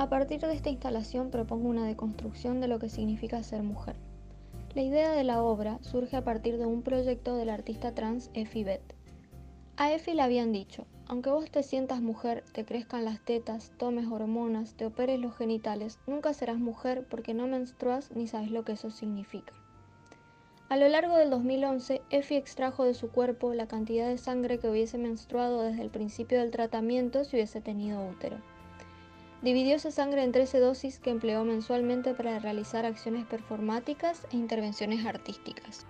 A partir de esta instalación propongo una deconstrucción de lo que significa ser mujer. La idea de la obra surge a partir de un proyecto del artista trans Effie Beth. A Effie le habían dicho, aunque vos te sientas mujer, te crezcan las tetas, tomes hormonas, te operes los genitales, nunca serás mujer porque no menstruas ni sabes lo que eso significa. A lo largo del 2011, Effie extrajo de su cuerpo la cantidad de sangre que hubiese menstruado desde el principio del tratamiento si hubiese tenido útero. Dividió esa sangre en 13 dosis que empleó mensualmente para realizar acciones performáticas e intervenciones artísticas.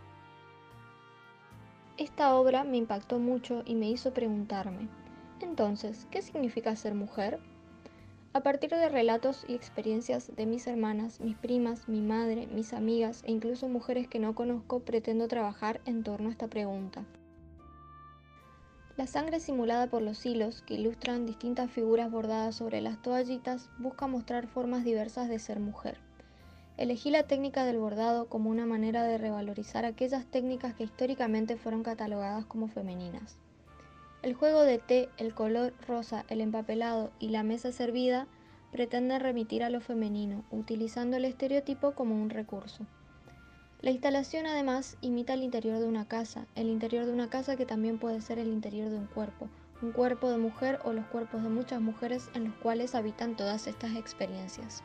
Esta obra me impactó mucho y me hizo preguntarme, entonces, ¿qué significa ser mujer? A partir de relatos y experiencias de mis hermanas, mis primas, mi madre, mis amigas e incluso mujeres que no conozco, pretendo trabajar en torno a esta pregunta. La sangre simulada por los hilos, que ilustran distintas figuras bordadas sobre las toallitas, busca mostrar formas diversas de ser mujer. Elegí la técnica del bordado como una manera de revalorizar aquellas técnicas que históricamente fueron catalogadas como femeninas. El juego de té, el color rosa, el empapelado y la mesa servida pretenden remitir a lo femenino, utilizando el estereotipo como un recurso. La instalación además imita el interior de una casa, el interior de una casa que también puede ser el interior de un cuerpo, un cuerpo de mujer o los cuerpos de muchas mujeres en los cuales habitan todas estas experiencias.